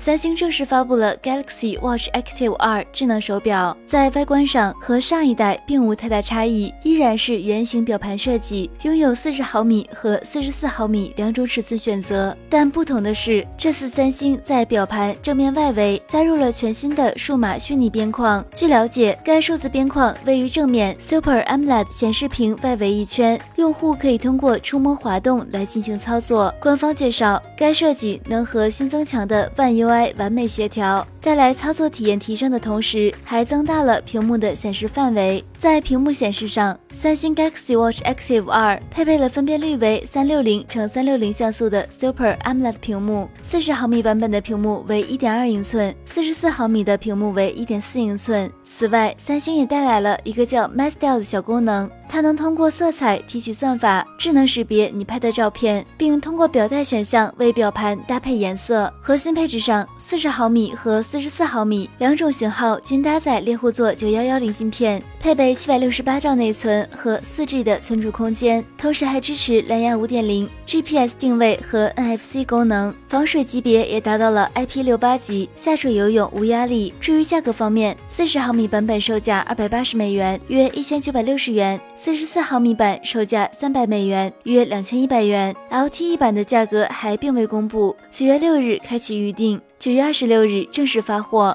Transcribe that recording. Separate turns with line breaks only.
三星正式发布了 Galaxy Watch Active 2智能手表，在外观上和上一代并无太大差异，依然是圆形表盘设计，拥有四十毫米和四十四毫米两种尺寸选择。但不同的是，这次三星在表盘正面外围加入了全新的数码虚拟边框。据了解，该数字边框位于正面 Super AMOLED 显示屏外围一圈，用户可以通过触摸滑动来进行操作。官方介绍，该设计能和新增强的万 U。完美协调，带来操作体验提升的同时，还增大了屏幕的显示范围。在屏幕显示上，三星 Galaxy Watch Active 2配备了分辨率为三六零乘三六零像素的 Super AMOLED 屏幕，四十毫米版本的屏幕为一点二英寸，四十四毫米的屏幕为一点四英寸。此外，三星也带来了一个叫 My Style 的小功能。它能通过色彩提取算法，智能识别你拍的照片，并通过表带选项为表盘搭配颜色。核心配置上，四十毫米和四十四毫米两种型号均搭载猎户座九幺幺零芯片，配备七百六十八兆内存和四 G 的存储空间，同时还支持蓝牙五点零、GPS 定位和 NFC 功能。防水级别也达到了 IP 六八级，下水游泳无压力。至于价格方面，四十毫米版本售价二百八十美元，约一千九百六十元。四十四毫米版售价三百美元，约两千一百元。LTE 版的价格还并未公布，九月六日开启预定，九月二十六日正式发货。